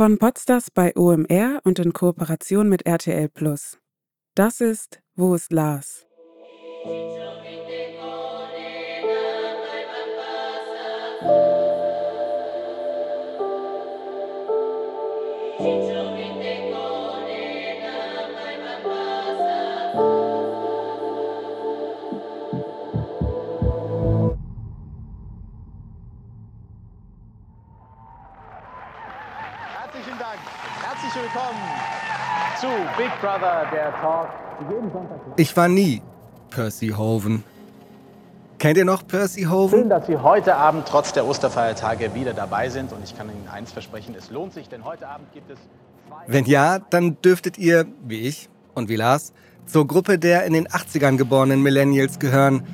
Von Podstars bei OMR und in Kooperation mit RTL Plus. Das ist Wo ist Lars? Herzlichen willkommen zu Big Brother, der Talk. Ich war nie Percy Hoven. Kennt ihr noch Percy Schön, Hoven? dass Sie heute Abend trotz der Osterfeiertage wieder dabei sind. Und ich kann Ihnen eins versprechen, es lohnt sich, denn heute Abend gibt es. Wenn ja, dann dürftet ihr, wie ich und wie Lars, zur Gruppe der in den 80ern geborenen Millennials gehören.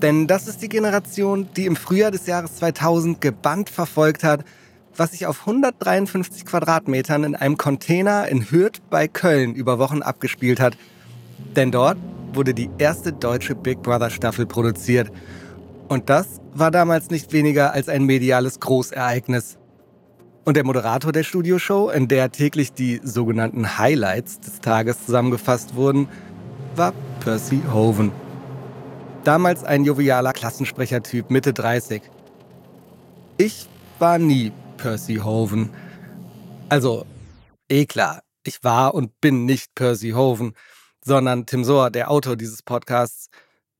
Denn das ist die Generation, die im Frühjahr des Jahres 2000 gebannt verfolgt hat, was sich auf 153 Quadratmetern in einem Container in Hürth bei Köln über Wochen abgespielt hat. Denn dort wurde die erste deutsche Big Brother Staffel produziert. Und das war damals nicht weniger als ein mediales Großereignis. Und der Moderator der Studioshow, in der täglich die sogenannten Highlights des Tages zusammengefasst wurden, war Percy Hoven. Damals ein jovialer Klassensprechertyp, Mitte 30. Ich war nie Percy Hoven. Also, eh klar, ich war und bin nicht Percy Hoven, sondern Tim Sohr, der Autor dieses Podcasts.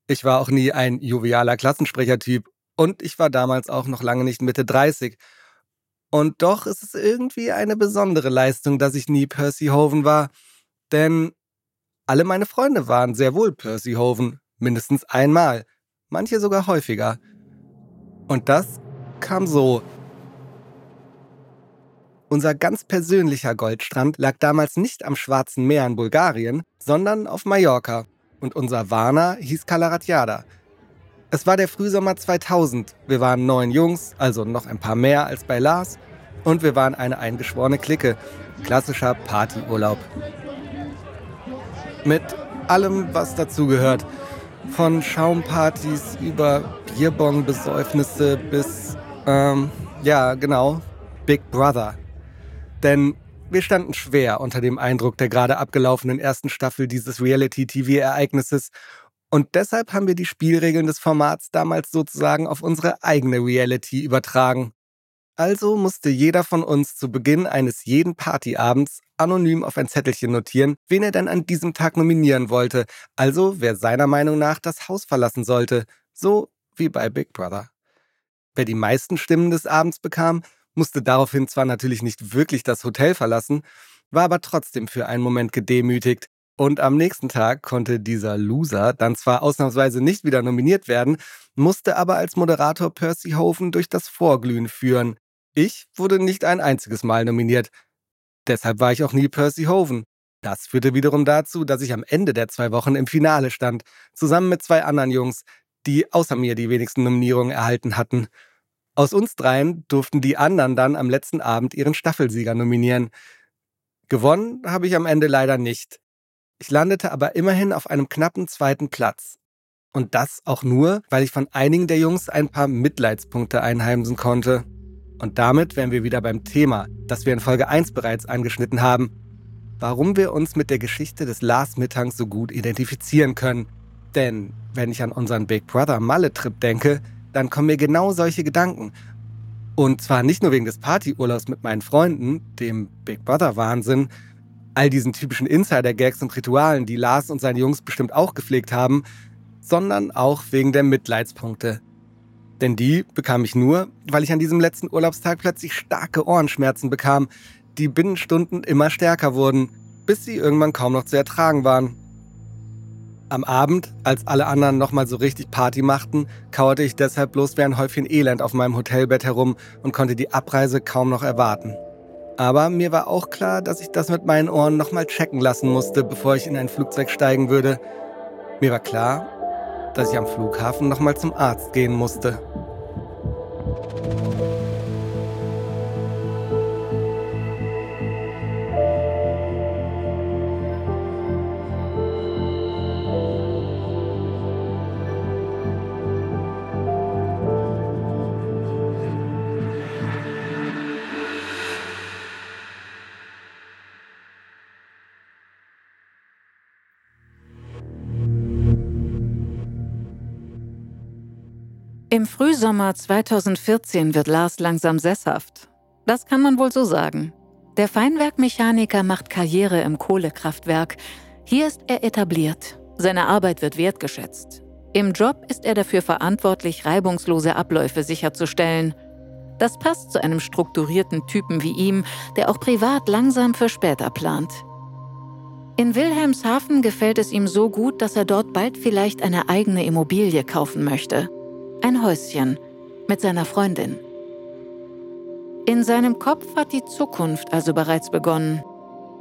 Ich war auch nie ein jovialer Klassensprechertyp und ich war damals auch noch lange nicht Mitte 30. Und doch ist es irgendwie eine besondere Leistung, dass ich nie Percy Hoven war, denn alle meine Freunde waren sehr wohl Percy Hoven, mindestens einmal, manche sogar häufiger. Und das kam so. Unser ganz persönlicher Goldstrand lag damals nicht am Schwarzen Meer in Bulgarien, sondern auf Mallorca. Und unser Warner hieß Kalaratjada. Es war der Frühsommer 2000. Wir waren neun Jungs, also noch ein paar mehr als bei Lars. Und wir waren eine eingeschworene Clique. Klassischer Partyurlaub. Mit allem, was dazugehört. Von Schaumpartys über Bierbong-Besäufnisse bis, ähm, ja, genau, Big Brother. Denn wir standen schwer unter dem Eindruck der gerade abgelaufenen ersten Staffel dieses Reality-TV-Ereignisses und deshalb haben wir die Spielregeln des Formats damals sozusagen auf unsere eigene Reality übertragen. Also musste jeder von uns zu Beginn eines jeden Partyabends anonym auf ein Zettelchen notieren, wen er denn an diesem Tag nominieren wollte, also wer seiner Meinung nach das Haus verlassen sollte, so wie bei Big Brother. Wer die meisten Stimmen des Abends bekam, musste daraufhin zwar natürlich nicht wirklich das Hotel verlassen, war aber trotzdem für einen Moment gedemütigt. Und am nächsten Tag konnte dieser Loser dann zwar ausnahmsweise nicht wieder nominiert werden, musste aber als Moderator Percy Hoven durch das Vorglühen führen. Ich wurde nicht ein einziges Mal nominiert. Deshalb war ich auch nie Percy Hoven. Das führte wiederum dazu, dass ich am Ende der zwei Wochen im Finale stand, zusammen mit zwei anderen Jungs, die außer mir die wenigsten Nominierungen erhalten hatten. Aus uns dreien durften die anderen dann am letzten Abend ihren Staffelsieger nominieren. Gewonnen habe ich am Ende leider nicht. Ich landete aber immerhin auf einem knappen zweiten Platz. Und das auch nur, weil ich von einigen der Jungs ein paar Mitleidspunkte einheimsen konnte. Und damit wären wir wieder beim Thema, das wir in Folge 1 bereits angeschnitten haben. Warum wir uns mit der Geschichte des Lars Mittangs so gut identifizieren können. Denn wenn ich an unseren Big Brother Malle-Trip denke, dann kommen mir genau solche Gedanken. Und zwar nicht nur wegen des Partyurlaubs mit meinen Freunden, dem Big Brother-Wahnsinn, all diesen typischen Insider-Gags und Ritualen, die Lars und seine Jungs bestimmt auch gepflegt haben, sondern auch wegen der Mitleidspunkte. Denn die bekam ich nur, weil ich an diesem letzten Urlaubstag plötzlich starke Ohrenschmerzen bekam, die binnen Stunden immer stärker wurden, bis sie irgendwann kaum noch zu ertragen waren. Am Abend, als alle anderen nochmal so richtig Party machten, kauerte ich deshalb bloß wie ein Häufchen Elend auf meinem Hotelbett herum und konnte die Abreise kaum noch erwarten. Aber mir war auch klar, dass ich das mit meinen Ohren nochmal checken lassen musste, bevor ich in ein Flugzeug steigen würde. Mir war klar, dass ich am Flughafen nochmal zum Arzt gehen musste. Im Frühsommer 2014 wird Lars langsam sesshaft. Das kann man wohl so sagen. Der Feinwerkmechaniker macht Karriere im Kohlekraftwerk. Hier ist er etabliert. Seine Arbeit wird wertgeschätzt. Im Job ist er dafür verantwortlich, reibungslose Abläufe sicherzustellen. Das passt zu einem strukturierten Typen wie ihm, der auch privat langsam für später plant. In Wilhelmshaven gefällt es ihm so gut, dass er dort bald vielleicht eine eigene Immobilie kaufen möchte. Ein Häuschen mit seiner Freundin. In seinem Kopf hat die Zukunft also bereits begonnen.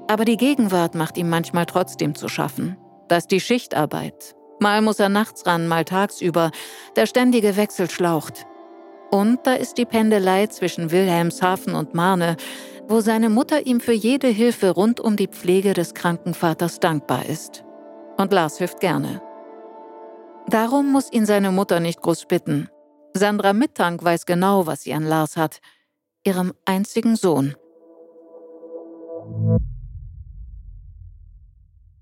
Aber die Gegenwart macht ihm manchmal trotzdem zu schaffen. Da ist die Schichtarbeit. Mal muss er nachts ran, mal tagsüber. Der ständige Wechsel schlaucht. Und da ist die Pendelei zwischen Wilhelmshaven und Marne, wo seine Mutter ihm für jede Hilfe rund um die Pflege des kranken Vaters dankbar ist. Und Lars hilft gerne. Darum muss ihn seine Mutter nicht groß bitten. Sandra Mittank weiß genau, was sie an Lars hat – ihrem einzigen Sohn.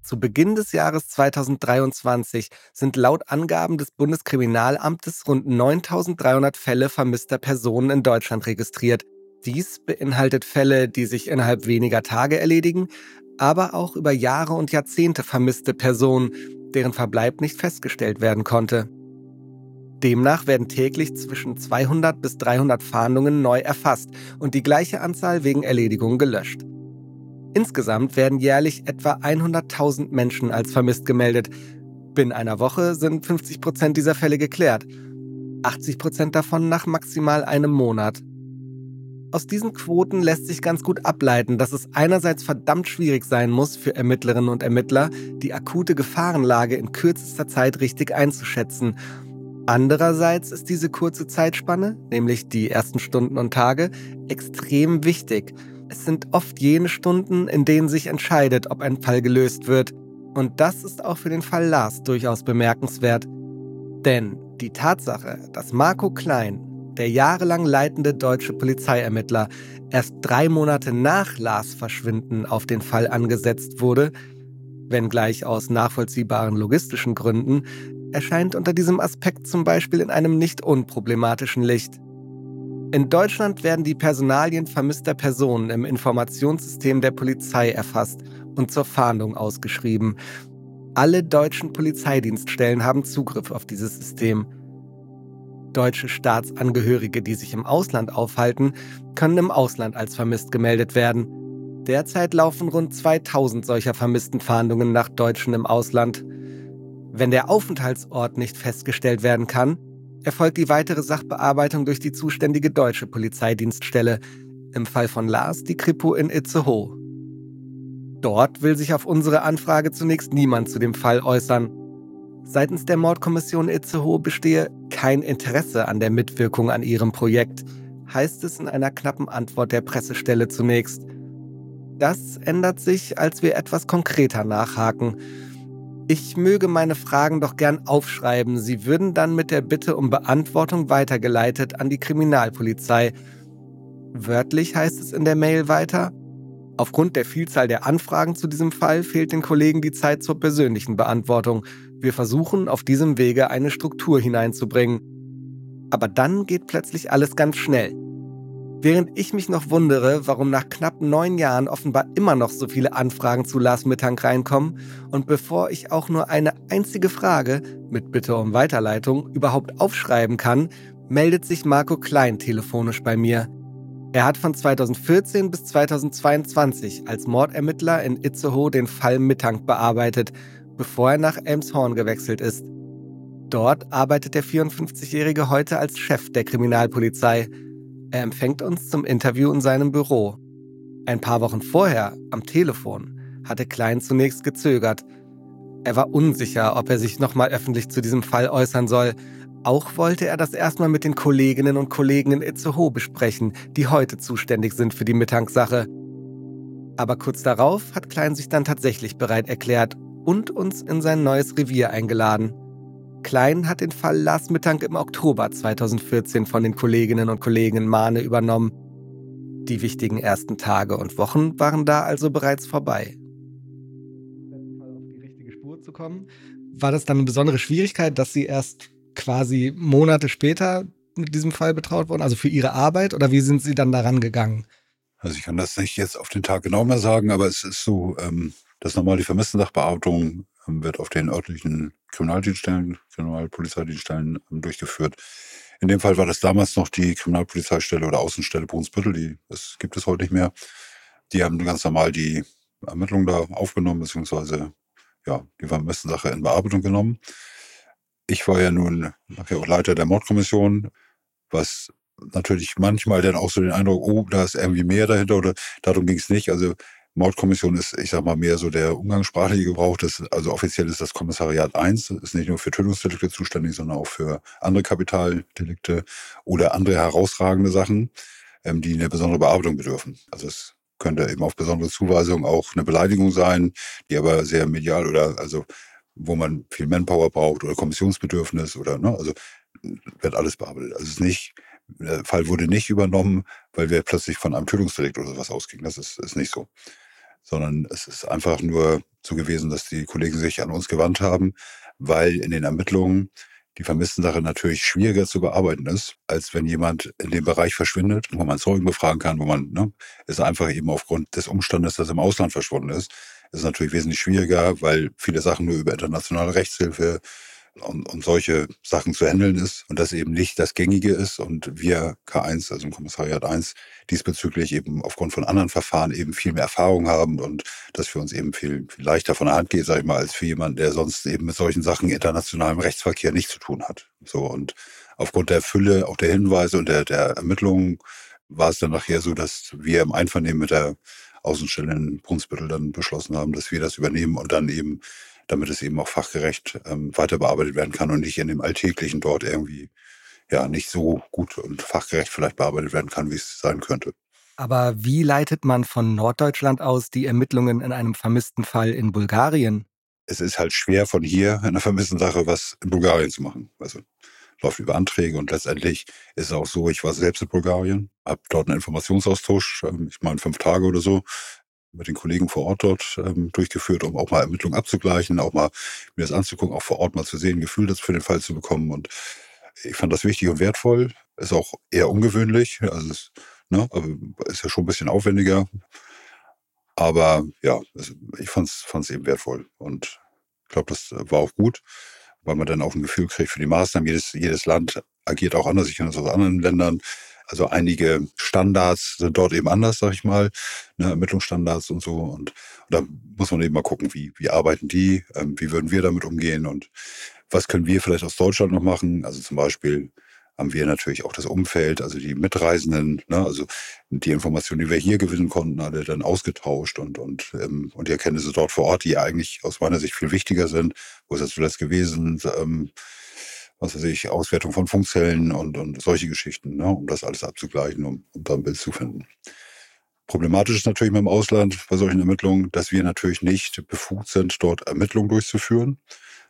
Zu Beginn des Jahres 2023 sind laut Angaben des Bundeskriminalamtes rund 9300 Fälle vermisster Personen in Deutschland registriert. Dies beinhaltet Fälle, die sich innerhalb weniger Tage erledigen, aber auch über Jahre und Jahrzehnte vermisste Personen, deren Verbleib nicht festgestellt werden konnte. Demnach werden täglich zwischen 200 bis 300 Fahndungen neu erfasst und die gleiche Anzahl wegen Erledigung gelöscht. Insgesamt werden jährlich etwa 100.000 Menschen als vermisst gemeldet. Binnen einer Woche sind 50 Prozent dieser Fälle geklärt, 80 Prozent davon nach maximal einem Monat. Aus diesen Quoten lässt sich ganz gut ableiten, dass es einerseits verdammt schwierig sein muss für Ermittlerinnen und Ermittler, die akute Gefahrenlage in kürzester Zeit richtig einzuschätzen Andererseits ist diese kurze Zeitspanne, nämlich die ersten Stunden und Tage, extrem wichtig. Es sind oft jene Stunden, in denen sich entscheidet, ob ein Fall gelöst wird. Und das ist auch für den Fall Lars durchaus bemerkenswert. Denn die Tatsache, dass Marco Klein, der jahrelang leitende deutsche Polizeiermittler, erst drei Monate nach Lars Verschwinden auf den Fall angesetzt wurde, wenngleich aus nachvollziehbaren logistischen Gründen, erscheint unter diesem Aspekt zum Beispiel in einem nicht unproblematischen Licht. In Deutschland werden die Personalien vermisster Personen im Informationssystem der Polizei erfasst und zur Fahndung ausgeschrieben. Alle deutschen Polizeidienststellen haben Zugriff auf dieses System. Deutsche Staatsangehörige, die sich im Ausland aufhalten, können im Ausland als vermisst gemeldet werden. Derzeit laufen rund 2000 solcher vermissten Fahndungen nach Deutschen im Ausland. Wenn der Aufenthaltsort nicht festgestellt werden kann, erfolgt die weitere Sachbearbeitung durch die zuständige deutsche Polizeidienststelle, im Fall von Lars die Kripo in Itzehoe. Dort will sich auf unsere Anfrage zunächst niemand zu dem Fall äußern. Seitens der Mordkommission Itzehoe bestehe kein Interesse an der Mitwirkung an ihrem Projekt, heißt es in einer knappen Antwort der Pressestelle zunächst. Das ändert sich, als wir etwas konkreter nachhaken ich möge meine Fragen doch gern aufschreiben. Sie würden dann mit der Bitte um Beantwortung weitergeleitet an die Kriminalpolizei. Wörtlich heißt es in der Mail weiter. Aufgrund der Vielzahl der Anfragen zu diesem Fall fehlt den Kollegen die Zeit zur persönlichen Beantwortung. Wir versuchen auf diesem Wege eine Struktur hineinzubringen. Aber dann geht plötzlich alles ganz schnell. Während ich mich noch wundere, warum nach knapp neun Jahren offenbar immer noch so viele Anfragen zu Lars Mittank reinkommen und bevor ich auch nur eine einzige Frage, mit Bitte um Weiterleitung, überhaupt aufschreiben kann, meldet sich Marco Klein telefonisch bei mir. Er hat von 2014 bis 2022 als Mordermittler in Itzehoe den Fall Mittank bearbeitet, bevor er nach Elmshorn gewechselt ist. Dort arbeitet der 54-Jährige heute als Chef der Kriminalpolizei – er empfängt uns zum Interview in seinem Büro. Ein paar Wochen vorher, am Telefon, hatte Klein zunächst gezögert. Er war unsicher, ob er sich nochmal öffentlich zu diesem Fall äußern soll. Auch wollte er das erstmal mit den Kolleginnen und Kollegen in Itzehoe besprechen, die heute zuständig sind für die Mittagssache. Aber kurz darauf hat Klein sich dann tatsächlich bereit erklärt und uns in sein neues Revier eingeladen. Klein hat den Fall Lars Mittank im Oktober 2014 von den Kolleginnen und Kollegen in Mahne übernommen. Die wichtigen ersten Tage und Wochen waren da also bereits vorbei. Auf die richtige Spur zu kommen, war das dann eine besondere Schwierigkeit, dass Sie erst quasi Monate später mit diesem Fall betraut worden, also für Ihre Arbeit oder wie sind Sie dann daran gegangen? Also ich kann das nicht jetzt auf den Tag genau mehr sagen, aber es ist so, ähm, dass normal die Vermisstensachbearbeitung ähm, wird auf den örtlichen Kriminaldienststellen, Kriminalpolizeidienststellen ähm, durchgeführt. In dem Fall war das damals noch die Kriminalpolizeistelle oder Außenstelle Brunsbüttel, die das gibt es heute nicht mehr. Die haben ganz normal die Ermittlungen da aufgenommen, beziehungsweise ja, die Vermisstensache in Bearbeitung genommen. Ich war ja nun nachher auch Leiter der Mordkommission, was natürlich manchmal dann auch so den Eindruck, oh, da ist irgendwie mehr dahinter oder darum ging es nicht. Also Mordkommission ist, ich sag mal, mehr so der umgangssprachliche Gebrauch. Das, also offiziell ist das Kommissariat 1, ist nicht nur für Tötungsdelikte zuständig, sondern auch für andere Kapitaldelikte oder andere herausragende Sachen, ähm, die eine besondere Bearbeitung bedürfen. Also es könnte eben auf besondere Zuweisung auch eine Beleidigung sein, die aber sehr medial oder also wo man viel Manpower braucht oder Kommissionsbedürfnis oder ne, also wird alles bearbeitet. Also es ist nicht der Fall wurde nicht übernommen, weil wir plötzlich von einem Tötungsdelikt oder sowas ausgingen. Das ist, ist nicht so. Sondern es ist einfach nur so gewesen, dass die Kollegen sich an uns gewandt haben, weil in den Ermittlungen die Vermisstensache natürlich schwieriger zu bearbeiten ist, als wenn jemand in dem Bereich verschwindet, wo man Zeugen befragen kann, wo man, ne, ist einfach eben aufgrund des Umstandes, dass im Ausland verschwunden ist, ist natürlich wesentlich schwieriger, weil viele Sachen nur über internationale Rechtshilfe, und, und solche Sachen zu handeln ist und das eben nicht das Gängige ist und wir K1, also im Kommissariat 1, diesbezüglich eben aufgrund von anderen Verfahren eben viel mehr Erfahrung haben und das für uns eben viel, viel leichter von der Hand geht, sag ich mal, als für jemanden, der sonst eben mit solchen Sachen internationalem Rechtsverkehr nichts zu tun hat. So und aufgrund der Fülle auch der Hinweise und der, der Ermittlungen war es dann nachher so, dass wir im Einvernehmen mit der Außenstelle in Brunsbüttel dann beschlossen haben, dass wir das übernehmen und dann eben damit es eben auch fachgerecht ähm, weiter bearbeitet werden kann und nicht in dem Alltäglichen dort irgendwie ja nicht so gut und fachgerecht vielleicht bearbeitet werden kann, wie es sein könnte. Aber wie leitet man von Norddeutschland aus die Ermittlungen in einem vermissten Fall in Bulgarien? Es ist halt schwer von hier in einer vermissten Sache was in Bulgarien zu machen. Also läuft über Anträge und letztendlich ist es auch so, ich war selbst in Bulgarien, habe dort einen Informationsaustausch, ähm, ich meine fünf Tage oder so, mit den Kollegen vor Ort dort ähm, durchgeführt, um auch mal Ermittlungen abzugleichen, auch mal mir das anzugucken, auch vor Ort mal zu sehen, Gefühl das für den Fall zu bekommen. Und ich fand das wichtig und wertvoll. Ist auch eher ungewöhnlich. Also es, ne, ist ja schon ein bisschen aufwendiger. Aber ja, ich fand es eben wertvoll. Und ich glaube, das war auch gut, weil man dann auch ein Gefühl kriegt für die Maßnahmen. Jedes, jedes Land agiert auch anders. Ich kenne das aus anderen Ländern. Also einige Standards sind dort eben anders, sag ich mal, ne, Ermittlungsstandards und so. Und, und da muss man eben mal gucken, wie, wie arbeiten die, ähm, wie würden wir damit umgehen und was können wir vielleicht aus Deutschland noch machen. Also zum Beispiel haben wir natürlich auch das Umfeld, also die Mitreisenden, ne, also die Informationen, die wir hier gewinnen konnten, alle dann ausgetauscht und, und, ähm, und die Erkenntnisse dort vor Ort, die eigentlich aus meiner Sicht viel wichtiger sind. Wo ist das zuletzt gewesen? Ähm, was weiß ich, Auswertung von Funkzellen und, und solche Geschichten, ne, um das alles abzugleichen, um, um da ein Bild zu finden. Problematisch ist natürlich mit dem Ausland bei solchen Ermittlungen, dass wir natürlich nicht befugt sind, dort Ermittlungen durchzuführen,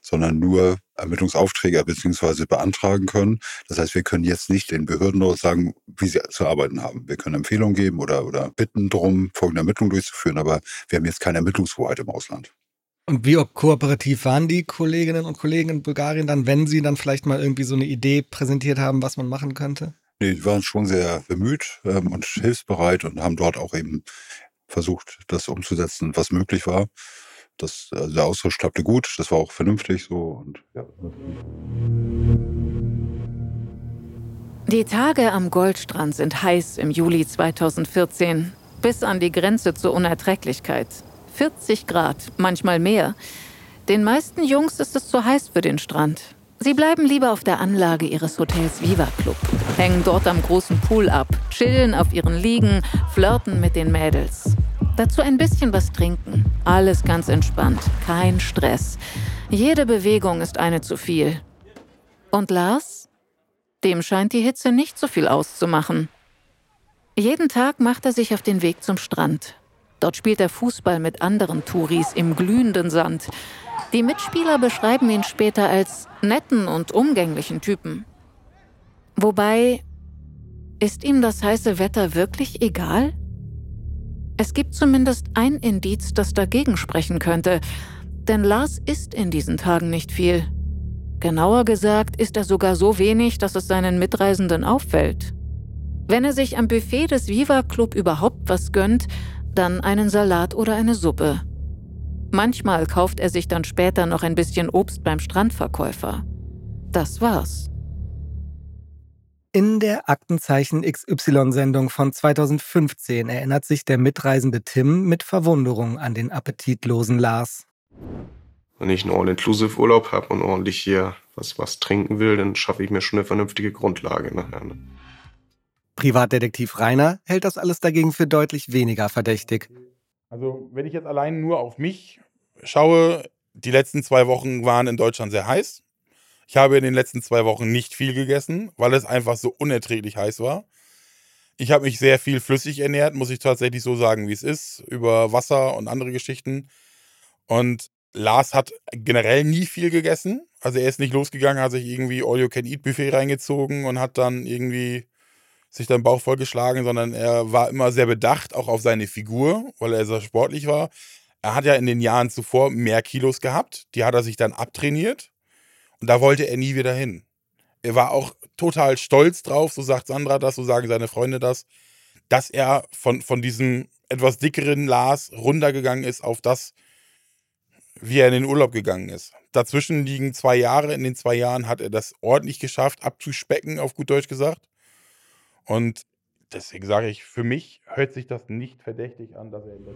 sondern nur Ermittlungsaufträge bzw. beantragen können. Das heißt, wir können jetzt nicht den Behörden dort sagen, wie sie zu arbeiten haben. Wir können Empfehlungen geben oder, oder bitten darum, folgende Ermittlungen durchzuführen, aber wir haben jetzt keine Ermittlungshoheit im Ausland. Und wie kooperativ waren die Kolleginnen und Kollegen in Bulgarien dann, wenn sie dann vielleicht mal irgendwie so eine Idee präsentiert haben, was man machen könnte? Nee, die waren schon sehr bemüht ähm, und hilfsbereit und haben dort auch eben versucht, das umzusetzen, was möglich war. Das, also der Austausch klappte gut, das war auch vernünftig so und ja. Die Tage am Goldstrand sind heiß im Juli 2014, bis an die Grenze zur Unerträglichkeit. 40 Grad, manchmal mehr. Den meisten Jungs ist es zu heiß für den Strand. Sie bleiben lieber auf der Anlage ihres Hotels Viva Club, hängen dort am großen Pool ab, chillen auf ihren Liegen, flirten mit den Mädels. Dazu ein bisschen was trinken. Alles ganz entspannt, kein Stress. Jede Bewegung ist eine zu viel. Und Lars? Dem scheint die Hitze nicht so viel auszumachen. Jeden Tag macht er sich auf den Weg zum Strand, Dort spielt er Fußball mit anderen Touris im glühenden Sand. Die Mitspieler beschreiben ihn später als netten und umgänglichen Typen. Wobei, ist ihm das heiße Wetter wirklich egal? Es gibt zumindest ein Indiz, das dagegen sprechen könnte, denn Lars isst in diesen Tagen nicht viel. Genauer gesagt ist er sogar so wenig, dass es seinen Mitreisenden auffällt. Wenn er sich am Buffet des Viva Club überhaupt was gönnt, dann einen Salat oder eine Suppe. Manchmal kauft er sich dann später noch ein bisschen Obst beim Strandverkäufer. Das war's. In der Aktenzeichen XY-Sendung von 2015 erinnert sich der mitreisende Tim mit Verwunderung an den appetitlosen Lars. Wenn ich einen All-Inclusive-Urlaub habe und ordentlich hier was, was trinken will, dann schaffe ich mir schon eine vernünftige Grundlage nachher. Ne? Privatdetektiv Rainer hält das alles dagegen für deutlich weniger verdächtig. Also, wenn ich jetzt allein nur auf mich schaue, die letzten zwei Wochen waren in Deutschland sehr heiß. Ich habe in den letzten zwei Wochen nicht viel gegessen, weil es einfach so unerträglich heiß war. Ich habe mich sehr viel flüssig ernährt, muss ich tatsächlich so sagen, wie es ist, über Wasser und andere Geschichten. Und Lars hat generell nie viel gegessen. Also er ist nicht losgegangen, hat sich irgendwie All-You-Can-Eat-Buffet reingezogen und hat dann irgendwie sich den Bauch vollgeschlagen, sondern er war immer sehr bedacht, auch auf seine Figur, weil er sehr sportlich war. Er hat ja in den Jahren zuvor mehr Kilos gehabt, die hat er sich dann abtrainiert und da wollte er nie wieder hin. Er war auch total stolz drauf, so sagt Sandra das, so sagen seine Freunde das, dass er von, von diesem etwas dickeren Lars runtergegangen ist auf das, wie er in den Urlaub gegangen ist. Dazwischen liegen zwei Jahre. In den zwei Jahren hat er das ordentlich geschafft, abzuspecken, auf gut Deutsch gesagt. Und deswegen sage ich, für mich hört sich das nicht verdächtig an, dass er in der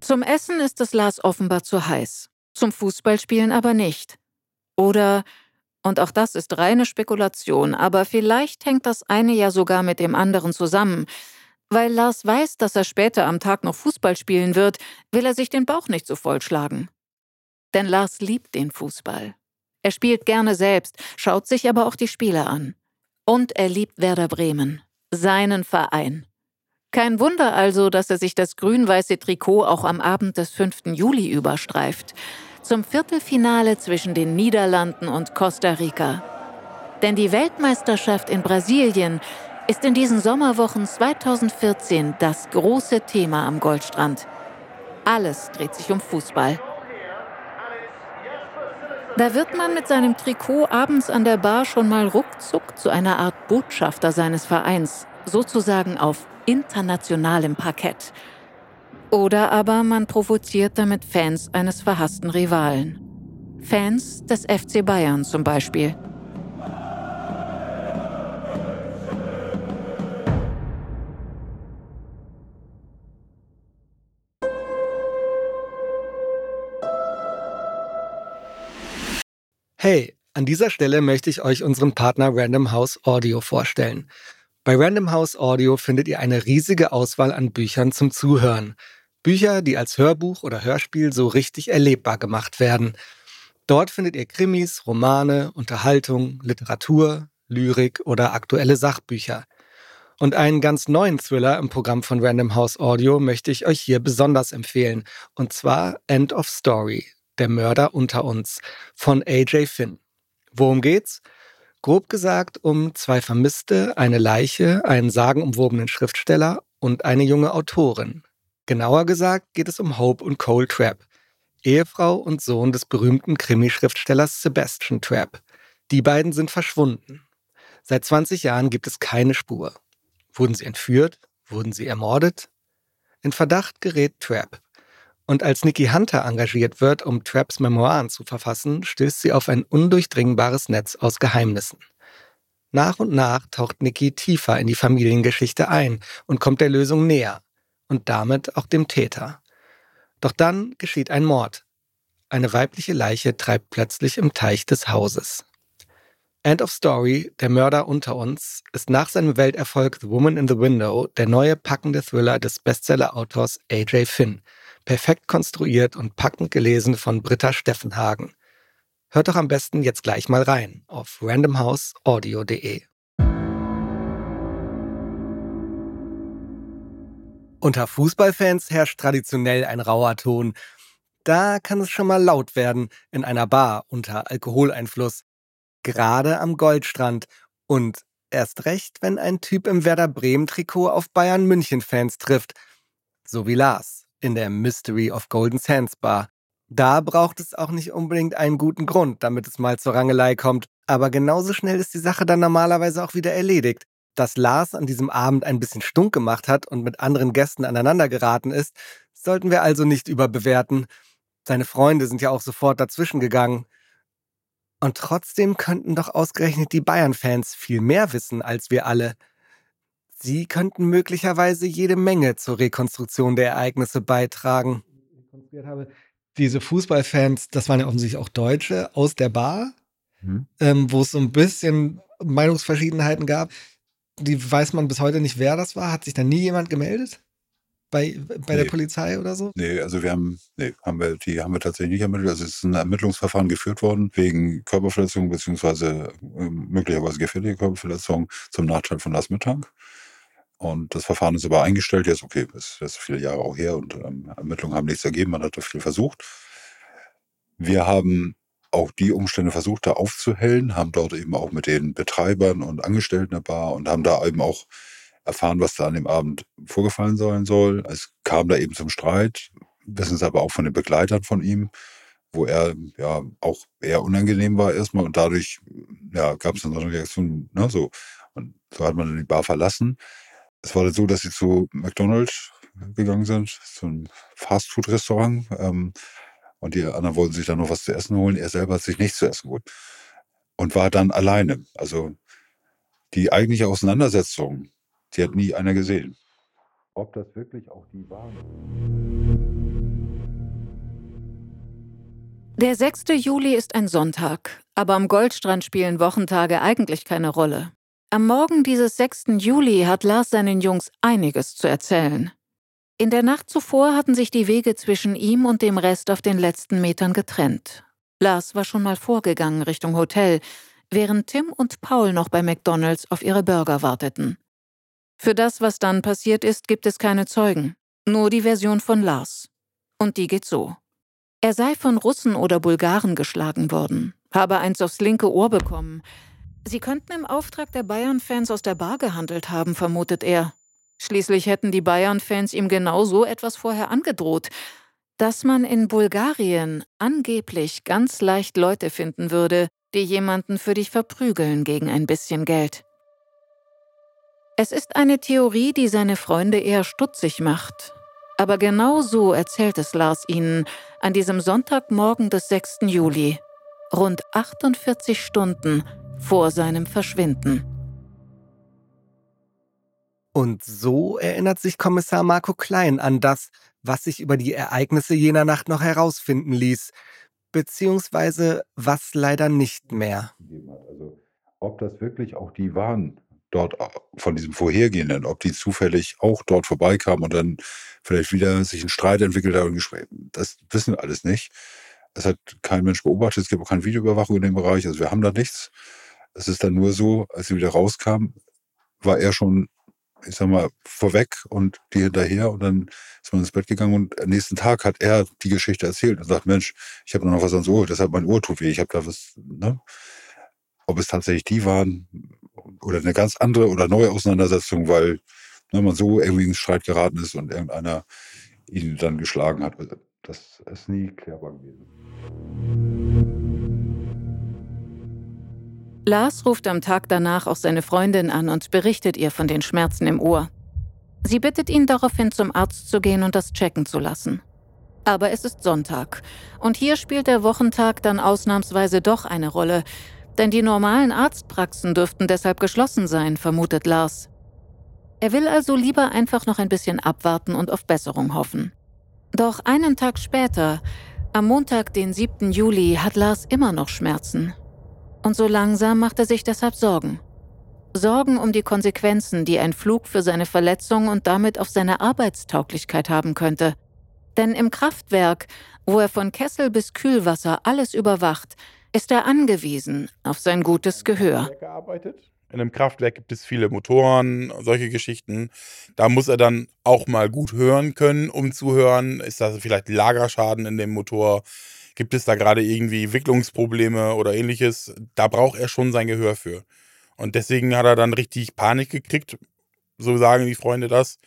Zum Essen ist es Lars offenbar zu heiß, zum Fußballspielen aber nicht. Oder, und auch das ist reine Spekulation, aber vielleicht hängt das eine ja sogar mit dem anderen zusammen. Weil Lars weiß, dass er später am Tag noch Fußball spielen wird, will er sich den Bauch nicht so vollschlagen. Denn Lars liebt den Fußball. Er spielt gerne selbst, schaut sich aber auch die Spiele an. Und er liebt Werder Bremen, seinen Verein. Kein Wunder also, dass er sich das grün-weiße Trikot auch am Abend des 5. Juli überstreift. Zum Viertelfinale zwischen den Niederlanden und Costa Rica. Denn die Weltmeisterschaft in Brasilien ist in diesen Sommerwochen 2014 das große Thema am Goldstrand. Alles dreht sich um Fußball. Da wird man mit seinem Trikot abends an der Bar schon mal ruckzuck zu einer Art Botschafter seines Vereins, sozusagen auf internationalem Parkett. Oder aber man provoziert damit Fans eines verhassten Rivalen. Fans des FC Bayern zum Beispiel. Hey, an dieser Stelle möchte ich euch unseren Partner Random House Audio vorstellen. Bei Random House Audio findet ihr eine riesige Auswahl an Büchern zum Zuhören. Bücher, die als Hörbuch oder Hörspiel so richtig erlebbar gemacht werden. Dort findet ihr Krimis, Romane, Unterhaltung, Literatur, Lyrik oder aktuelle Sachbücher. Und einen ganz neuen Thriller im Programm von Random House Audio möchte ich euch hier besonders empfehlen. Und zwar End of Story, der Mörder unter uns von AJ Finn. Worum geht's? Grob gesagt um zwei Vermisste, eine Leiche, einen sagenumwobenen Schriftsteller und eine junge Autorin. Genauer gesagt geht es um Hope und Cole Trapp, Ehefrau und Sohn des berühmten Krimischriftstellers Sebastian Trapp. Die beiden sind verschwunden. Seit 20 Jahren gibt es keine Spur. Wurden sie entführt? Wurden sie ermordet? In Verdacht gerät Trapp. Und als Nikki Hunter engagiert wird, um Trapps Memoiren zu verfassen, stößt sie auf ein undurchdringbares Netz aus Geheimnissen. Nach und nach taucht Nikki tiefer in die Familiengeschichte ein und kommt der Lösung näher und damit auch dem Täter. Doch dann geschieht ein Mord. Eine weibliche Leiche treibt plötzlich im Teich des Hauses. End of Story, der Mörder unter uns, ist nach seinem Welterfolg The Woman in the Window der neue packende Thriller des Bestseller-Autors AJ Finn, perfekt konstruiert und packend gelesen von Britta Steffenhagen. Hört doch am besten jetzt gleich mal rein auf randomhouseaudio.de. Unter Fußballfans herrscht traditionell ein rauer Ton. Da kann es schon mal laut werden in einer Bar unter Alkoholeinfluss. Gerade am Goldstrand. Und erst recht, wenn ein Typ im Werder Bremen-Trikot auf Bayern München-Fans trifft. So wie Lars in der Mystery of Golden Sands Bar. Da braucht es auch nicht unbedingt einen guten Grund, damit es mal zur Rangelei kommt. Aber genauso schnell ist die Sache dann normalerweise auch wieder erledigt. Dass Lars an diesem Abend ein bisschen stunk gemacht hat und mit anderen Gästen aneinander geraten ist, sollten wir also nicht überbewerten. Seine Freunde sind ja auch sofort dazwischen gegangen. Und trotzdem könnten doch ausgerechnet die Bayern-Fans viel mehr wissen als wir alle. Sie könnten möglicherweise jede Menge zur Rekonstruktion der Ereignisse beitragen. Diese Fußballfans, das waren ja offensichtlich auch Deutsche aus der Bar, mhm. ähm, wo es so ein bisschen Meinungsverschiedenheiten gab. Die weiß man bis heute nicht, wer das war. Hat sich da nie jemand gemeldet? bei, bei nee. der Polizei oder so? Nee, also wir haben, nee, haben wir, die haben wir tatsächlich nicht ermittelt. Also es ist ein Ermittlungsverfahren geführt worden wegen Körperverletzung beziehungsweise äh, möglicherweise gefährliche Körperverletzung zum Nachteil von Lars Mittank. Und das Verfahren ist aber eingestellt. Jetzt, okay, das ist viele Jahre auch her und ähm, Ermittlungen haben nichts ergeben. Man hat da viel versucht. Wir haben auch die Umstände versucht, da aufzuhellen, haben dort eben auch mit den Betreibern und Angestellten der Bar und haben da eben auch erfahren, was da an dem Abend vorgefallen sein soll. Es kam da eben zum Streit, wissen es aber auch von den Begleitern von ihm, wo er ja auch eher unangenehm war erstmal und dadurch ja, gab es dann so eine Reaktion, ne, so. Und so hat man dann die Bar verlassen. Es war so, dass sie zu McDonald's gegangen sind, zu einem Fastfood-Restaurant. Ähm, und die anderen wollten sich dann noch was zu essen holen. Er selber hat sich nichts zu essen geholt. Und war dann alleine. Also die eigentliche Auseinandersetzung die hat nie einer gesehen. Ob das wirklich auch die waren? Der 6. Juli ist ein Sonntag, aber am Goldstrand spielen Wochentage eigentlich keine Rolle. Am Morgen dieses 6. Juli hat Lars seinen Jungs einiges zu erzählen. In der Nacht zuvor hatten sich die Wege zwischen ihm und dem Rest auf den letzten Metern getrennt. Lars war schon mal vorgegangen Richtung Hotel, während Tim und Paul noch bei McDonald's auf ihre Burger warteten. Für das, was dann passiert ist, gibt es keine Zeugen, nur die Version von Lars. Und die geht so. Er sei von Russen oder Bulgaren geschlagen worden, habe eins aufs linke Ohr bekommen. Sie könnten im Auftrag der Bayern-Fans aus der Bar gehandelt haben, vermutet er. Schließlich hätten die Bayern-Fans ihm genau so etwas vorher angedroht, dass man in Bulgarien angeblich ganz leicht Leute finden würde, die jemanden für dich verprügeln gegen ein bisschen Geld. Es ist eine Theorie, die seine Freunde eher stutzig macht. Aber genau so erzählt es Lars ihnen an diesem Sonntagmorgen des 6. Juli, rund 48 Stunden vor seinem Verschwinden. Und so erinnert sich Kommissar Marco Klein an das, was sich über die Ereignisse jener Nacht noch herausfinden ließ, beziehungsweise was leider nicht mehr. Also, ob das wirklich auch die waren, dort von diesem Vorhergehenden, ob die zufällig auch dort vorbeikamen und dann vielleicht wieder sich ein Streit entwickelt hat und Gespräch. Das wissen wir alles nicht. Es hat kein Mensch beobachtet, es gibt auch keine Videoüberwachung in dem Bereich, also wir haben da nichts. Es ist dann nur so, als sie wieder rauskam, war er schon, ich sag mal, vorweg und die hinterher und dann ist man ins Bett gegangen und am nächsten Tag hat er die Geschichte erzählt und sagt, Mensch, ich habe noch was ans Ohr, deshalb mein Ohr tut weh, ich habe da was, ne? Ob es tatsächlich die waren, oder eine ganz andere oder neue Auseinandersetzung, weil ne, man so irgendwie in Streit geraten ist und irgendeiner ihn dann geschlagen hat. Also, das ist nie klärbar gewesen. Lars ruft am Tag danach auch seine Freundin an und berichtet ihr von den Schmerzen im Ohr. Sie bittet ihn daraufhin zum Arzt zu gehen und das checken zu lassen. Aber es ist Sonntag und hier spielt der Wochentag dann ausnahmsweise doch eine Rolle, denn die normalen Arztpraxen dürften deshalb geschlossen sein, vermutet Lars. Er will also lieber einfach noch ein bisschen abwarten und auf Besserung hoffen. Doch einen Tag später, am Montag, den 7. Juli, hat Lars immer noch Schmerzen. Und so langsam macht er sich deshalb Sorgen. Sorgen um die Konsequenzen, die ein Flug für seine Verletzung und damit auf seine Arbeitstauglichkeit haben könnte. Denn im Kraftwerk, wo er von Kessel bis Kühlwasser alles überwacht, ist er angewiesen auf sein gutes Gehör. In einem Kraftwerk gibt es viele Motoren, solche Geschichten. Da muss er dann auch mal gut hören können, um zu hören, ist da vielleicht Lagerschaden in dem Motor, gibt es da gerade irgendwie Wicklungsprobleme oder ähnliches. Da braucht er schon sein Gehör für. Und deswegen hat er dann richtig Panik gekriegt, so sagen die Freunde das,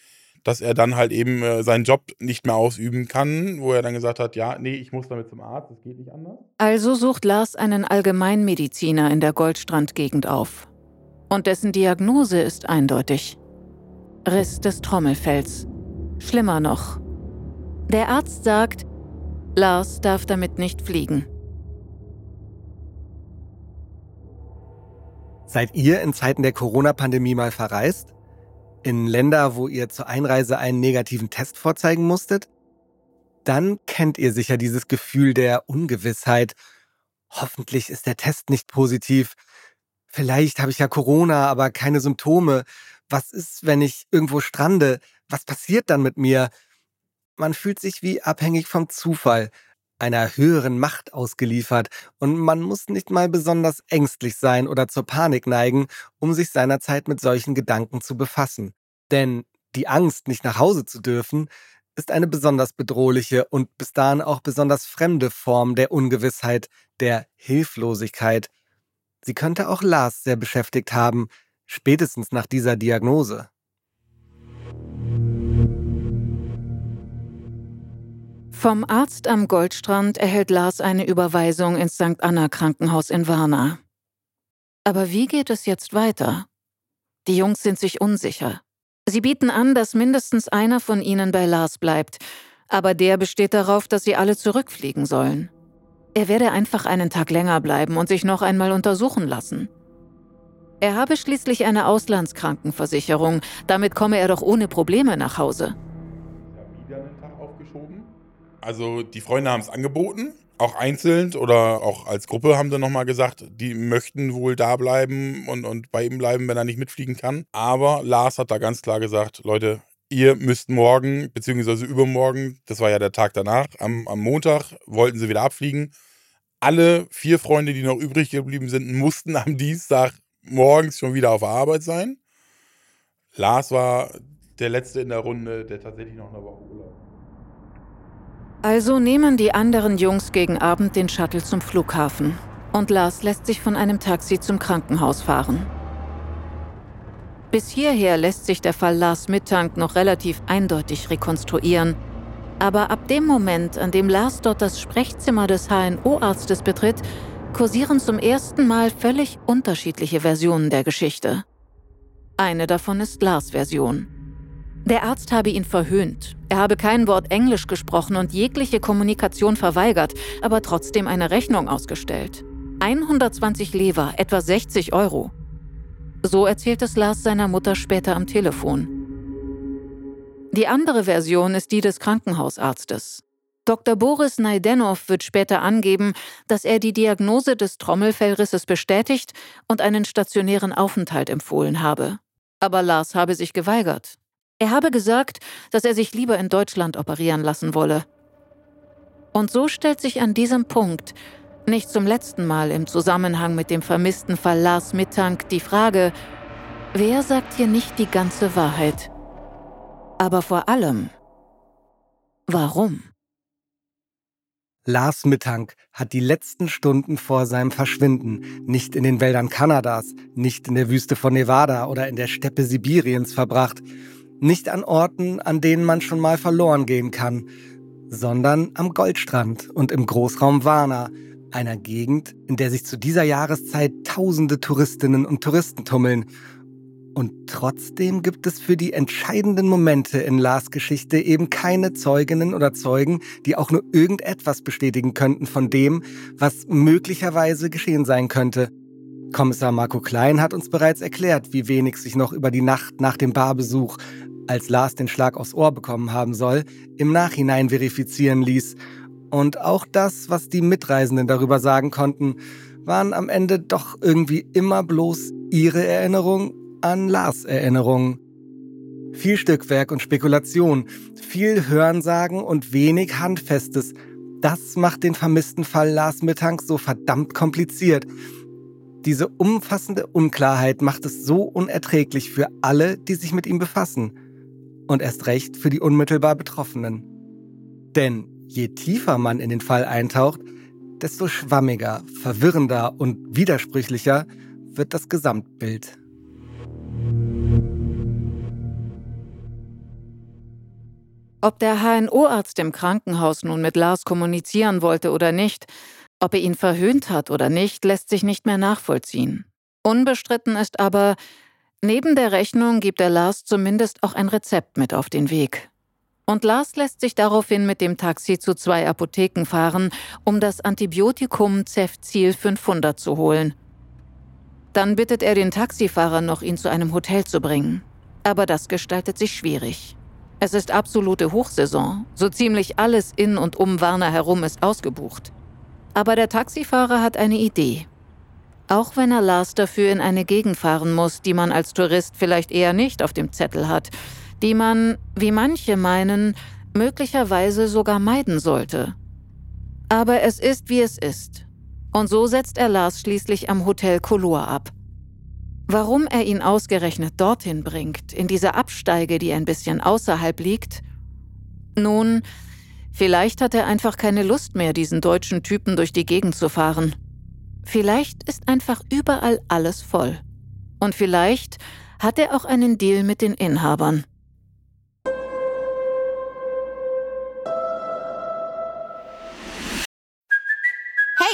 dass er dann halt eben äh, seinen Job nicht mehr ausüben kann, wo er dann gesagt hat, ja, nee, ich muss damit zum Arzt, das geht nicht anders. Also sucht Lars einen Allgemeinmediziner in der Goldstrandgegend auf. Und dessen Diagnose ist eindeutig. Riss des Trommelfells. Schlimmer noch. Der Arzt sagt, Lars darf damit nicht fliegen. Seid ihr in Zeiten der Corona-Pandemie mal verreist? In Länder, wo ihr zur Einreise einen negativen Test vorzeigen musstet? Dann kennt ihr sicher dieses Gefühl der Ungewissheit. Hoffentlich ist der Test nicht positiv. Vielleicht habe ich ja Corona, aber keine Symptome. Was ist, wenn ich irgendwo strande? Was passiert dann mit mir? Man fühlt sich wie abhängig vom Zufall, einer höheren Macht ausgeliefert und man muss nicht mal besonders ängstlich sein oder zur Panik neigen, um sich seinerzeit mit solchen Gedanken zu befassen. Denn die Angst, nicht nach Hause zu dürfen, ist eine besonders bedrohliche und bis dahin auch besonders fremde Form der Ungewissheit, der Hilflosigkeit. Sie könnte auch Lars sehr beschäftigt haben, spätestens nach dieser Diagnose. Vom Arzt am Goldstrand erhält Lars eine Überweisung ins St. Anna Krankenhaus in Varna. Aber wie geht es jetzt weiter? Die Jungs sind sich unsicher. Sie bieten an, dass mindestens einer von ihnen bei Lars bleibt, aber der besteht darauf, dass sie alle zurückfliegen sollen. Er werde einfach einen Tag länger bleiben und sich noch einmal untersuchen lassen. Er habe schließlich eine Auslandskrankenversicherung, damit komme er doch ohne Probleme nach Hause. Also die Freunde haben es angeboten, auch einzeln oder auch als Gruppe haben sie nochmal gesagt, die möchten wohl da bleiben und, und bei ihm bleiben, wenn er nicht mitfliegen kann. Aber Lars hat da ganz klar gesagt, Leute, ihr müsst morgen, beziehungsweise übermorgen, das war ja der Tag danach, am, am Montag wollten sie wieder abfliegen. Alle vier Freunde, die noch übrig geblieben sind, mussten am Dienstag morgens schon wieder auf Arbeit sein. Lars war der Letzte in der Runde, der tatsächlich noch eine Woche Urlaub also nehmen die anderen Jungs gegen Abend den Shuttle zum Flughafen und Lars lässt sich von einem Taxi zum Krankenhaus fahren. Bis hierher lässt sich der Fall Lars Mittank noch relativ eindeutig rekonstruieren. Aber ab dem Moment, an dem Lars dort das Sprechzimmer des HNO-Arztes betritt, kursieren zum ersten Mal völlig unterschiedliche Versionen der Geschichte. Eine davon ist Lars Version. Der Arzt habe ihn verhöhnt. Er habe kein Wort Englisch gesprochen und jegliche Kommunikation verweigert, aber trotzdem eine Rechnung ausgestellt. 120 Lever, etwa 60 Euro. So erzählt es Lars seiner Mutter später am Telefon. Die andere Version ist die des Krankenhausarztes. Dr. Boris Naidenov wird später angeben, dass er die Diagnose des Trommelfellrisses bestätigt und einen stationären Aufenthalt empfohlen habe. Aber Lars habe sich geweigert. Er habe gesagt, dass er sich lieber in Deutschland operieren lassen wolle. Und so stellt sich an diesem Punkt, nicht zum letzten Mal im Zusammenhang mit dem vermissten Fall Lars Mittank, die Frage, wer sagt hier nicht die ganze Wahrheit? Aber vor allem, warum? Lars Mittank hat die letzten Stunden vor seinem Verschwinden nicht in den Wäldern Kanadas, nicht in der Wüste von Nevada oder in der Steppe Sibiriens verbracht, nicht an Orten, an denen man schon mal verloren gehen kann, sondern am Goldstrand und im Großraum Varna, einer Gegend, in der sich zu dieser Jahreszeit tausende Touristinnen und Touristen tummeln. Und trotzdem gibt es für die entscheidenden Momente in Lars Geschichte eben keine Zeuginnen oder Zeugen, die auch nur irgendetwas bestätigen könnten von dem, was möglicherweise geschehen sein könnte. Kommissar Marco Klein hat uns bereits erklärt, wie wenig sich noch über die Nacht nach dem Barbesuch, als Lars den Schlag aufs Ohr bekommen haben soll, im Nachhinein verifizieren ließ. Und auch das, was die Mitreisenden darüber sagen konnten, waren am Ende doch irgendwie immer bloß ihre Erinnerung an Lars Erinnerung. Viel Stückwerk und Spekulation, viel Hörensagen und wenig Handfestes. Das macht den vermissten Fall Lars Mittank so verdammt kompliziert. Diese umfassende Unklarheit macht es so unerträglich für alle, die sich mit ihm befassen. Und erst recht für die unmittelbar Betroffenen. Denn je tiefer man in den Fall eintaucht, desto schwammiger, verwirrender und widersprüchlicher wird das Gesamtbild. Ob der HNO-Arzt im Krankenhaus nun mit Lars kommunizieren wollte oder nicht, ob er ihn verhöhnt hat oder nicht, lässt sich nicht mehr nachvollziehen. Unbestritten ist aber, neben der Rechnung gibt er Lars zumindest auch ein Rezept mit auf den Weg. Und Lars lässt sich daraufhin mit dem Taxi zu zwei Apotheken fahren, um das Antibiotikum Cefzil 500 zu holen. Dann bittet er den Taxifahrer noch, ihn zu einem Hotel zu bringen. Aber das gestaltet sich schwierig. Es ist absolute Hochsaison. So ziemlich alles in und um Warner herum ist ausgebucht. Aber der Taxifahrer hat eine Idee. Auch wenn er Lars dafür in eine Gegend fahren muss, die man als Tourist vielleicht eher nicht auf dem Zettel hat, die man, wie manche meinen, möglicherweise sogar meiden sollte. Aber es ist, wie es ist. Und so setzt er Lars schließlich am Hotel Color ab. Warum er ihn ausgerechnet dorthin bringt, in diese Absteige, die ein bisschen außerhalb liegt? Nun, vielleicht hat er einfach keine Lust mehr, diesen deutschen Typen durch die Gegend zu fahren. Vielleicht ist einfach überall alles voll. Und vielleicht hat er auch einen Deal mit den Inhabern.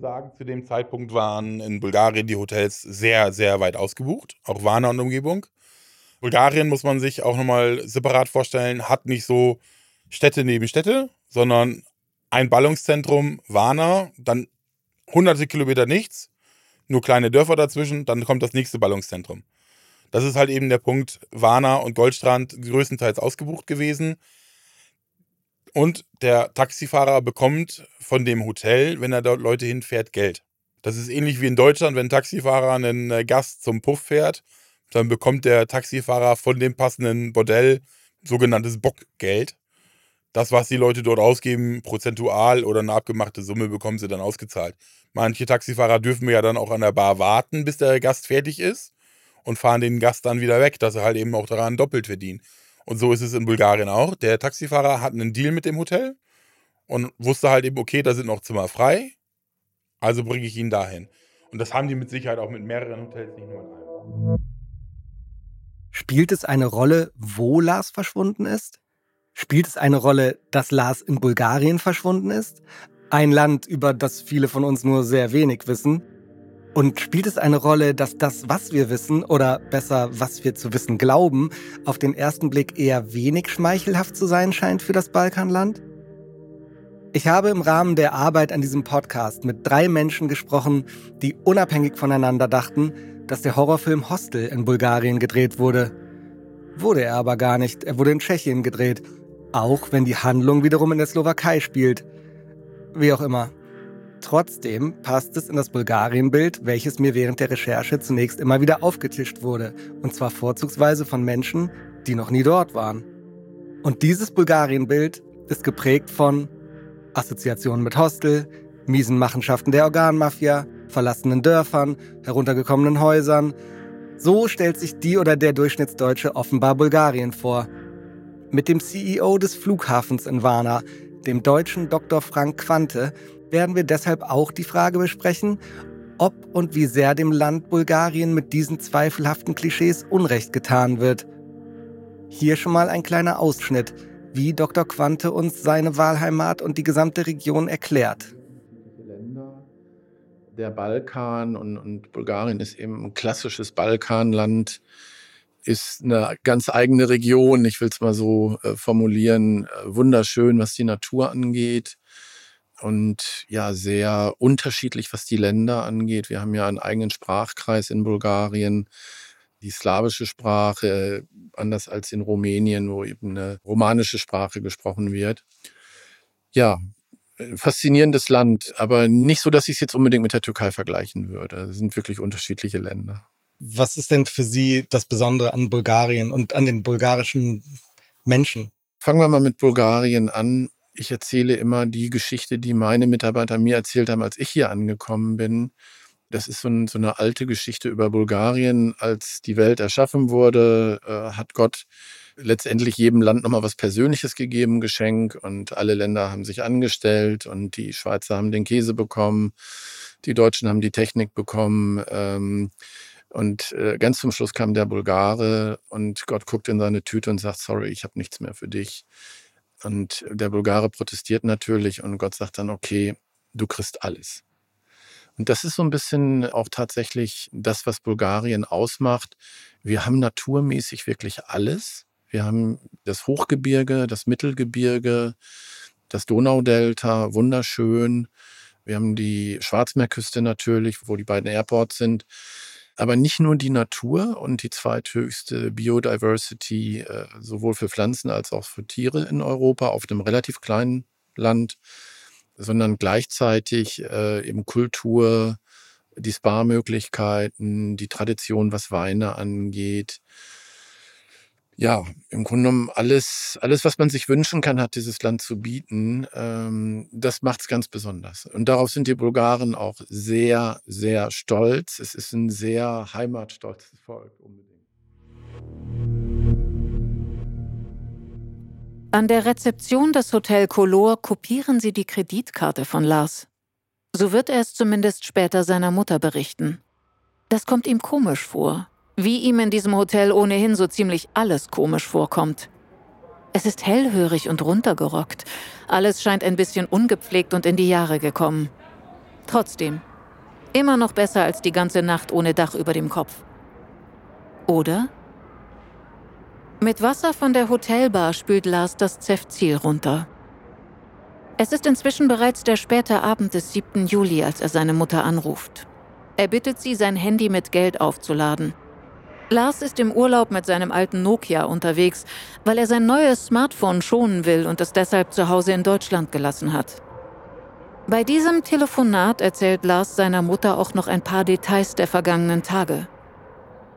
Sagen, zu dem Zeitpunkt waren in Bulgarien die Hotels sehr, sehr weit ausgebucht, auch Varna und Umgebung. Bulgarien muss man sich auch nochmal separat vorstellen, hat nicht so Städte neben Städte, sondern ein Ballungszentrum, Varna, dann hunderte Kilometer nichts, nur kleine Dörfer dazwischen, dann kommt das nächste Ballungszentrum. Das ist halt eben der Punkt, Varna und Goldstrand größtenteils ausgebucht gewesen. Und der Taxifahrer bekommt von dem Hotel, wenn er dort Leute hinfährt, Geld. Das ist ähnlich wie in Deutschland, wenn ein Taxifahrer einen äh, Gast zum Puff fährt, dann bekommt der Taxifahrer von dem passenden Bordell sogenanntes Bockgeld. Das, was die Leute dort ausgeben, prozentual oder eine abgemachte Summe bekommen sie dann ausgezahlt. Manche Taxifahrer dürfen ja dann auch an der Bar warten, bis der Gast fertig ist und fahren den Gast dann wieder weg, dass er halt eben auch daran doppelt verdient. Und so ist es in Bulgarien auch. Der Taxifahrer hat einen Deal mit dem Hotel und wusste halt eben, okay, da sind noch Zimmer frei, also bringe ich ihn dahin. Und das haben die mit Sicherheit auch mit mehreren Hotels, nicht nur mit einem. Spielt es eine Rolle, wo Lars verschwunden ist? Spielt es eine Rolle, dass Lars in Bulgarien verschwunden ist? Ein Land, über das viele von uns nur sehr wenig wissen. Und spielt es eine Rolle, dass das, was wir wissen, oder besser, was wir zu wissen glauben, auf den ersten Blick eher wenig schmeichelhaft zu sein scheint für das Balkanland? Ich habe im Rahmen der Arbeit an diesem Podcast mit drei Menschen gesprochen, die unabhängig voneinander dachten, dass der Horrorfilm Hostel in Bulgarien gedreht wurde. Wurde er aber gar nicht, er wurde in Tschechien gedreht, auch wenn die Handlung wiederum in der Slowakei spielt. Wie auch immer. Trotzdem passt es in das Bulgarien-Bild, welches mir während der Recherche zunächst immer wieder aufgetischt wurde, und zwar vorzugsweise von Menschen, die noch nie dort waren. Und dieses Bulgarien-Bild ist geprägt von Assoziationen mit Hostel, miesen Machenschaften der Organmafia, verlassenen Dörfern, heruntergekommenen Häusern. So stellt sich die oder der Durchschnittsdeutsche offenbar Bulgarien vor. Mit dem CEO des Flughafens in Varna, dem deutschen Dr. Frank Quante, werden wir deshalb auch die Frage besprechen, ob und wie sehr dem Land Bulgarien mit diesen zweifelhaften Klischees Unrecht getan wird. Hier schon mal ein kleiner Ausschnitt, wie Dr. Quante uns seine Wahlheimat und die gesamte Region erklärt. Der Balkan und, und Bulgarien ist eben ein klassisches Balkanland, ist eine ganz eigene Region, ich will es mal so äh, formulieren, äh, wunderschön, was die Natur angeht und ja sehr unterschiedlich, was die Länder angeht. Wir haben ja einen eigenen Sprachkreis in Bulgarien, die slawische Sprache, anders als in Rumänien, wo eben eine romanische Sprache gesprochen wird. Ja, äh, faszinierendes Land, aber nicht so, dass ich es jetzt unbedingt mit der Türkei vergleichen würde. Es sind wirklich unterschiedliche Länder. Was ist denn für Sie das Besondere an Bulgarien und an den bulgarischen Menschen? Fangen wir mal mit Bulgarien an. Ich erzähle immer die Geschichte, die meine Mitarbeiter mir erzählt haben, als ich hier angekommen bin. Das ist so, ein, so eine alte Geschichte über Bulgarien. Als die Welt erschaffen wurde, äh, hat Gott letztendlich jedem Land nochmal was Persönliches gegeben, Geschenk. Und alle Länder haben sich angestellt und die Schweizer haben den Käse bekommen, die Deutschen haben die Technik bekommen. Ähm, und äh, ganz zum Schluss kam der Bulgare und Gott guckt in seine Tüte und sagt, sorry, ich habe nichts mehr für dich. Und der Bulgare protestiert natürlich und Gott sagt dann, okay, du kriegst alles. Und das ist so ein bisschen auch tatsächlich das, was Bulgarien ausmacht. Wir haben naturmäßig wirklich alles. Wir haben das Hochgebirge, das Mittelgebirge, das Donaudelta, wunderschön. Wir haben die Schwarzmeerküste natürlich, wo die beiden Airports sind. Aber nicht nur die Natur und die zweithöchste Biodiversity, äh, sowohl für Pflanzen als auch für Tiere in Europa auf einem relativ kleinen Land, sondern gleichzeitig äh, eben Kultur, die Spa-Möglichkeiten, die Tradition, was Weine angeht, ja, im Grunde genommen alles, alles, was man sich wünschen kann, hat dieses Land zu bieten. Ähm, das macht es ganz besonders. Und darauf sind die Bulgaren auch sehr, sehr stolz. Es ist ein sehr heimatstolzes Volk unbedingt. An der Rezeption des Hotel Color kopieren sie die Kreditkarte von Lars. So wird er es zumindest später seiner Mutter berichten. Das kommt ihm komisch vor, wie ihm in diesem Hotel ohnehin so ziemlich alles komisch vorkommt. Es ist hellhörig und runtergerockt. Alles scheint ein bisschen ungepflegt und in die Jahre gekommen. Trotzdem, immer noch besser als die ganze Nacht ohne Dach über dem Kopf. Oder? Mit Wasser von der Hotelbar spült Lars das Zefzil runter. Es ist inzwischen bereits der späte Abend des 7. Juli, als er seine Mutter anruft. Er bittet sie, sein Handy mit Geld aufzuladen. Lars ist im Urlaub mit seinem alten Nokia unterwegs, weil er sein neues Smartphone schonen will und es deshalb zu Hause in Deutschland gelassen hat. Bei diesem Telefonat erzählt Lars seiner Mutter auch noch ein paar Details der vergangenen Tage.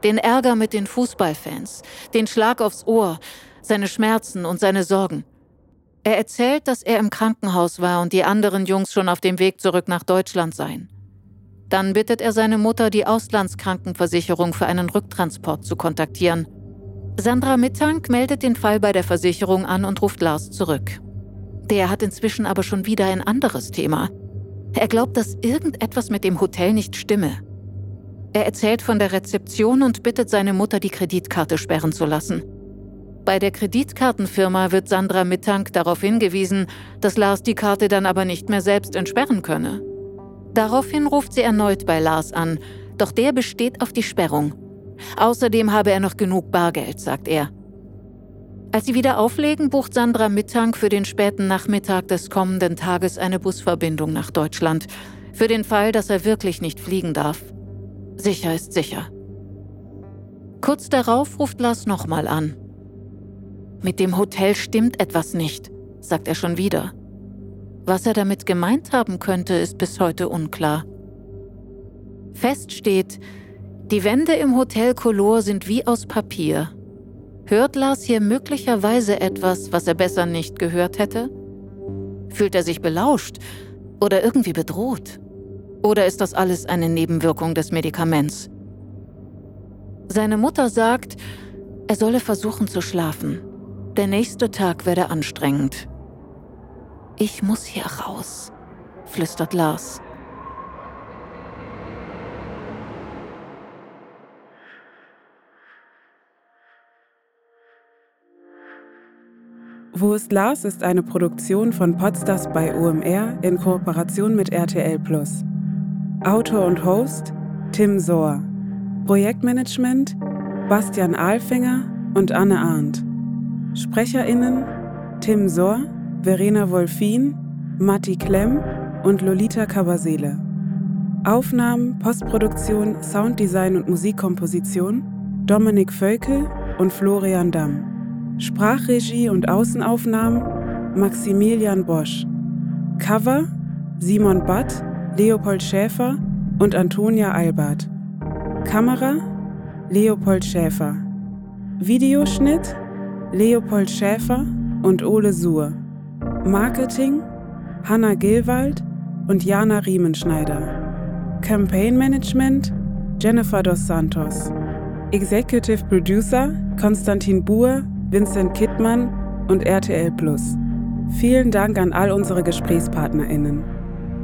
Den Ärger mit den Fußballfans, den Schlag aufs Ohr, seine Schmerzen und seine Sorgen. Er erzählt, dass er im Krankenhaus war und die anderen Jungs schon auf dem Weg zurück nach Deutschland seien. Dann bittet er seine Mutter, die Auslandskrankenversicherung für einen Rücktransport zu kontaktieren. Sandra Mittank meldet den Fall bei der Versicherung an und ruft Lars zurück. Der hat inzwischen aber schon wieder ein anderes Thema. Er glaubt, dass irgendetwas mit dem Hotel nicht stimme. Er erzählt von der Rezeption und bittet seine Mutter, die Kreditkarte sperren zu lassen. Bei der Kreditkartenfirma wird Sandra Mittank darauf hingewiesen, dass Lars die Karte dann aber nicht mehr selbst entsperren könne. Daraufhin ruft sie erneut bei Lars an, doch der besteht auf die Sperrung. Außerdem habe er noch genug Bargeld, sagt er. Als sie wieder auflegen, bucht Sandra Mittank für den späten Nachmittag des kommenden Tages eine Busverbindung nach Deutschland. Für den Fall, dass er wirklich nicht fliegen darf. Sicher ist sicher. Kurz darauf ruft Lars nochmal an. Mit dem Hotel stimmt etwas nicht, sagt er schon wieder. Was er damit gemeint haben könnte, ist bis heute unklar. Fest steht, die Wände im Hotel Color sind wie aus Papier. Hört Lars hier möglicherweise etwas, was er besser nicht gehört hätte? Fühlt er sich belauscht oder irgendwie bedroht? Oder ist das alles eine Nebenwirkung des Medikaments? Seine Mutter sagt, er solle versuchen zu schlafen. Der nächste Tag werde anstrengend. Ich muss hier raus, flüstert Lars. Wo ist Lars ist eine Produktion von Podstars bei OMR in Kooperation mit RTL Plus. Autor und Host Tim Sohr. Projektmanagement Bastian Ahlfinger und Anne Arndt. SprecherInnen Tim Sohr Verena Wolfin, Matti Klemm und Lolita Kabasele. Aufnahmen, Postproduktion, Sounddesign und Musikkomposition Dominik Völkel und Florian Damm. Sprachregie und Außenaufnahmen Maximilian Bosch. Cover Simon Batt, Leopold Schäfer und Antonia Albert. Kamera Leopold Schäfer. Videoschnitt Leopold Schäfer und Ole Suhr. Marketing Hanna Gilwald und Jana Riemenschneider. Campaign Management Jennifer dos Santos. Executive Producer Konstantin Buhr, Vincent Kittmann und RTL Plus. Vielen Dank an all unsere GesprächspartnerInnen.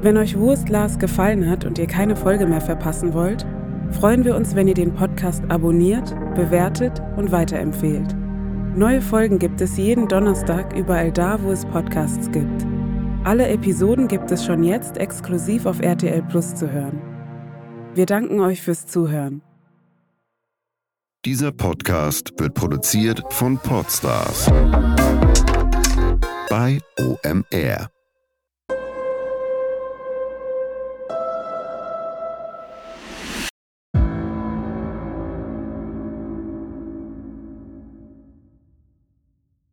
Wenn euch Wurstglas gefallen hat und ihr keine Folge mehr verpassen wollt, freuen wir uns, wenn ihr den Podcast abonniert, bewertet und weiterempfehlt. Neue Folgen gibt es jeden Donnerstag überall da, wo es Podcasts gibt. Alle Episoden gibt es schon jetzt exklusiv auf RTL Plus zu hören. Wir danken euch fürs Zuhören. Dieser Podcast wird produziert von Podstars bei OMR.